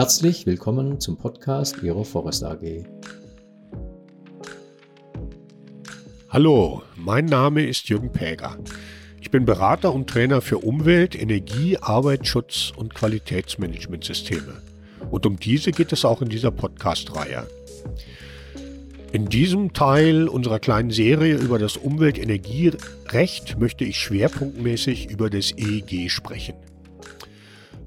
Herzlich willkommen zum Podcast Ihrer Forest AG. Hallo, mein Name ist Jürgen Päger. Ich bin Berater und Trainer für Umwelt, Energie, Arbeitsschutz und Qualitätsmanagementsysteme. Und um diese geht es auch in dieser Podcast-Reihe. In diesem Teil unserer kleinen Serie über das Umweltenergierecht möchte ich schwerpunktmäßig über das EEG sprechen.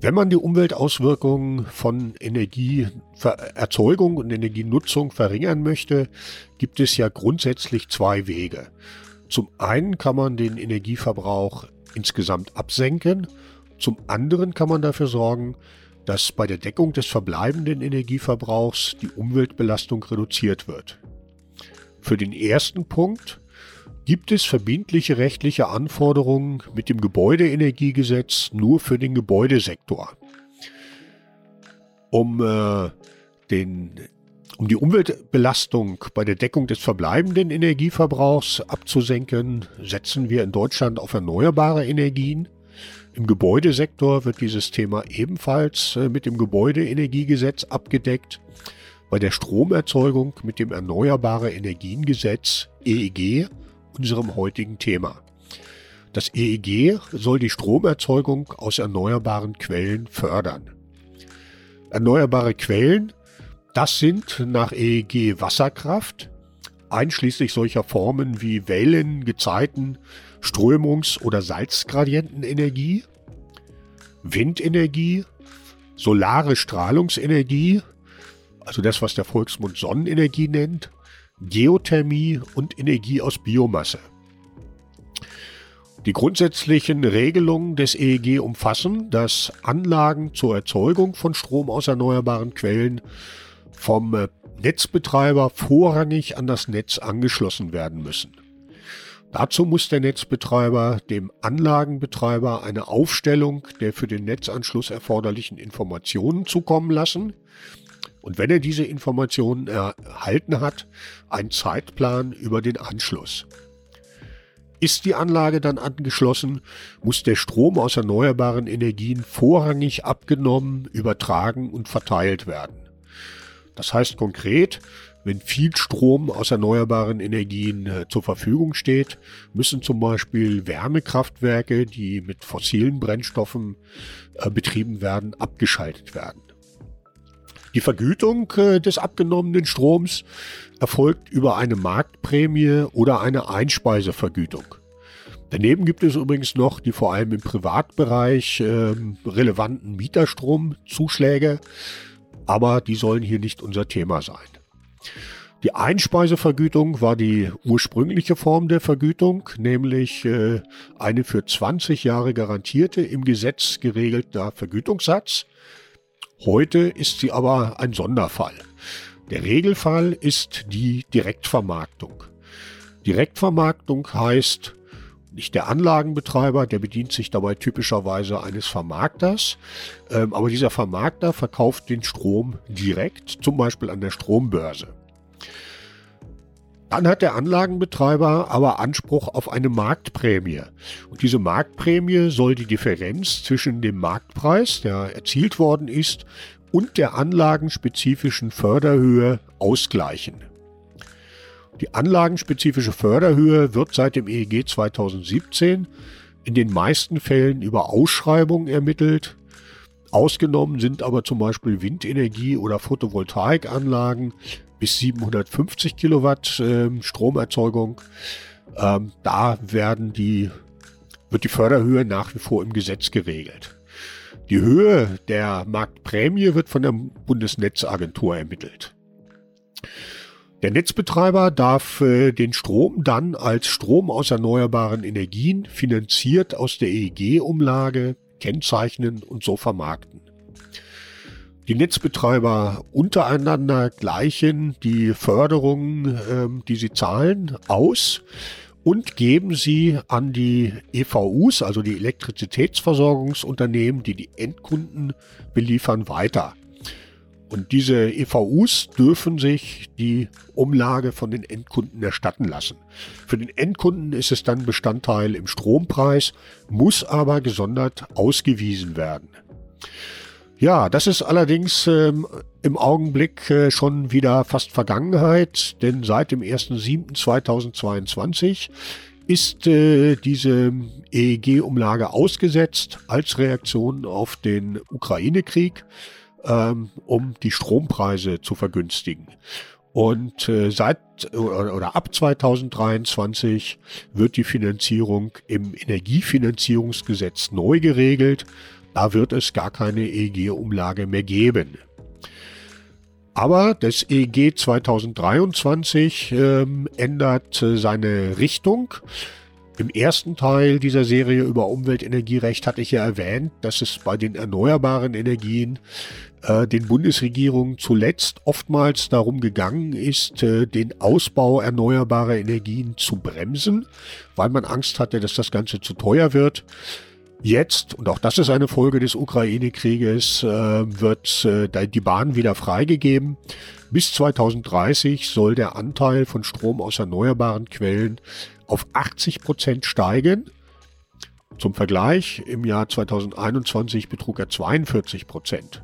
Wenn man die Umweltauswirkungen von Energieerzeugung und Energienutzung verringern möchte, gibt es ja grundsätzlich zwei Wege. Zum einen kann man den Energieverbrauch insgesamt absenken, zum anderen kann man dafür sorgen, dass bei der Deckung des verbleibenden Energieverbrauchs die Umweltbelastung reduziert wird. Für den ersten Punkt gibt es verbindliche rechtliche Anforderungen mit dem Gebäudeenergiegesetz nur für den Gebäudesektor. Um, äh, den, um die Umweltbelastung bei der Deckung des verbleibenden Energieverbrauchs abzusenken, setzen wir in Deutschland auf erneuerbare Energien. Im Gebäudesektor wird dieses Thema ebenfalls äh, mit dem Gebäudeenergiegesetz abgedeckt bei der Stromerzeugung mit dem Erneuerbare Energiengesetz EEG, unserem heutigen Thema. Das EEG soll die Stromerzeugung aus erneuerbaren Quellen fördern. Erneuerbare Quellen, das sind nach EEG Wasserkraft, einschließlich solcher Formen wie Wellen, Gezeiten, Strömungs- oder Salzgradientenenergie, Windenergie, solare Strahlungsenergie, also das, was der Volksmund Sonnenenergie nennt, Geothermie und Energie aus Biomasse. Die grundsätzlichen Regelungen des EEG umfassen, dass Anlagen zur Erzeugung von Strom aus erneuerbaren Quellen vom äh, Netzbetreiber vorrangig an das Netz angeschlossen werden müssen. Dazu muss der Netzbetreiber dem Anlagenbetreiber eine Aufstellung der für den Netzanschluss erforderlichen Informationen zukommen lassen, und wenn er diese Informationen erhalten hat, ein Zeitplan über den Anschluss. Ist die Anlage dann angeschlossen, muss der Strom aus erneuerbaren Energien vorrangig abgenommen, übertragen und verteilt werden. Das heißt konkret, wenn viel Strom aus erneuerbaren Energien äh, zur Verfügung steht, müssen zum Beispiel Wärmekraftwerke, die mit fossilen Brennstoffen äh, betrieben werden, abgeschaltet werden. Die Vergütung äh, des abgenommenen Stroms erfolgt über eine Marktprämie oder eine Einspeisevergütung. Daneben gibt es übrigens noch die vor allem im Privatbereich äh, relevanten Mieterstromzuschläge, aber die sollen hier nicht unser Thema sein. Die Einspeisevergütung war die ursprüngliche Form der Vergütung, nämlich äh, eine für 20 Jahre garantierte im Gesetz geregelter Vergütungssatz. Heute ist sie aber ein Sonderfall. Der Regelfall ist die Direktvermarktung. Direktvermarktung heißt, nicht der Anlagenbetreiber, der bedient sich dabei typischerweise eines Vermarkters, ähm, aber dieser Vermarkter verkauft den Strom direkt, zum Beispiel an der Strombörse. Dann hat der Anlagenbetreiber aber Anspruch auf eine Marktprämie. Und diese Marktprämie soll die Differenz zwischen dem Marktpreis, der erzielt worden ist, und der anlagenspezifischen Förderhöhe ausgleichen. Die anlagenspezifische Förderhöhe wird seit dem EEG 2017 in den meisten Fällen über Ausschreibung ermittelt. Ausgenommen sind aber zum Beispiel Windenergie oder Photovoltaikanlagen, bis 750 Kilowatt äh, Stromerzeugung. Ähm, da werden die, wird die Förderhöhe nach wie vor im Gesetz geregelt. Die Höhe der Marktprämie wird von der Bundesnetzagentur ermittelt. Der Netzbetreiber darf äh, den Strom dann als Strom aus erneuerbaren Energien finanziert aus der EEG-Umlage kennzeichnen und so vermarkten. Die Netzbetreiber untereinander gleichen die Förderungen, ähm, die sie zahlen, aus und geben sie an die EVUs, also die Elektrizitätsversorgungsunternehmen, die die Endkunden beliefern, weiter. Und diese EVUs dürfen sich die Umlage von den Endkunden erstatten lassen. Für den Endkunden ist es dann Bestandteil im Strompreis, muss aber gesondert ausgewiesen werden. Ja, das ist allerdings ähm, im Augenblick äh, schon wieder fast Vergangenheit, denn seit dem 1.7.2022 ist äh, diese EEG-Umlage ausgesetzt als Reaktion auf den Ukraine-Krieg, ähm, um die Strompreise zu vergünstigen. Und äh, seit oder, ab 2023 wird die Finanzierung im Energiefinanzierungsgesetz neu geregelt. Da wird es gar keine EEG-Umlage mehr geben. Aber das EEG 2023 ähm, ändert äh, seine Richtung. Im ersten Teil dieser Serie über Umweltenergierecht hatte ich ja erwähnt, dass es bei den erneuerbaren Energien äh, den Bundesregierungen zuletzt oftmals darum gegangen ist, äh, den Ausbau erneuerbarer Energien zu bremsen, weil man Angst hatte, dass das Ganze zu teuer wird. Jetzt, und auch das ist eine Folge des Ukraine-Krieges, äh, wird äh, die Bahn wieder freigegeben. Bis 2030 soll der Anteil von Strom aus erneuerbaren Quellen auf 80 Prozent steigen. Zum Vergleich, im Jahr 2021 betrug er 42 Prozent.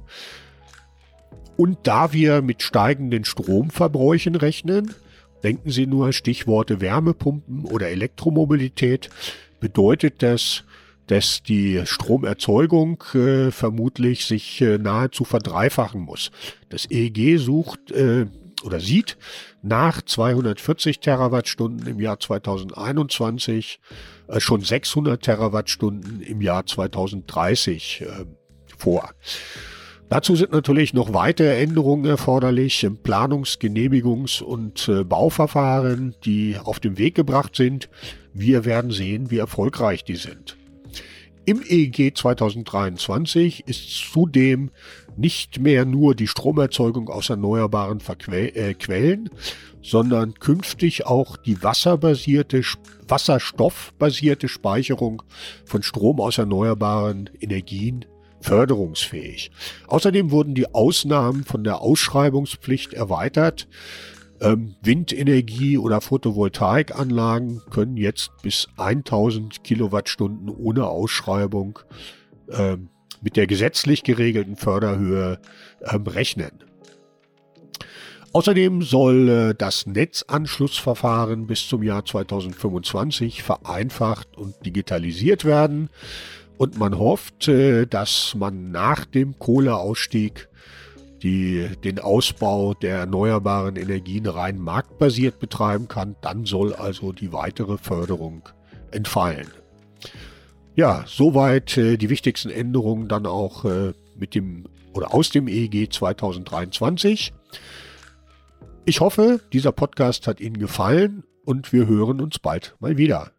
Und da wir mit steigenden Stromverbräuchen rechnen, denken Sie nur Stichworte Wärmepumpen oder Elektromobilität, bedeutet das, dass die Stromerzeugung äh, vermutlich sich äh, nahezu verdreifachen muss. Das EEG sucht äh, oder sieht nach 240 Terawattstunden im Jahr 2021 äh, schon 600 Terawattstunden im Jahr 2030 äh, vor. Dazu sind natürlich noch weitere Änderungen erforderlich im Planungs-, Genehmigungs- und äh, Bauverfahren, die auf den Weg gebracht sind. Wir werden sehen, wie erfolgreich die sind. Im EEG 2023 ist zudem nicht mehr nur die Stromerzeugung aus erneuerbaren Verque äh, Quellen, sondern künftig auch die wasserbasierte, wasserstoffbasierte Speicherung von Strom aus erneuerbaren Energien förderungsfähig. Außerdem wurden die Ausnahmen von der Ausschreibungspflicht erweitert. Ähm, Windenergie oder Photovoltaikanlagen können jetzt bis 1000 Kilowattstunden ohne Ausschreibung ähm, mit der gesetzlich geregelten Förderhöhe ähm, rechnen. Außerdem soll äh, das Netzanschlussverfahren bis zum Jahr 2025 vereinfacht und digitalisiert werden. Und man hofft, äh, dass man nach dem Kohleausstieg die den Ausbau der erneuerbaren Energien rein marktbasiert betreiben kann, dann soll also die weitere Förderung entfallen. Ja, soweit äh, die wichtigsten Änderungen dann auch äh, mit dem oder aus dem EEG 2023. Ich hoffe, dieser Podcast hat Ihnen gefallen und wir hören uns bald mal wieder.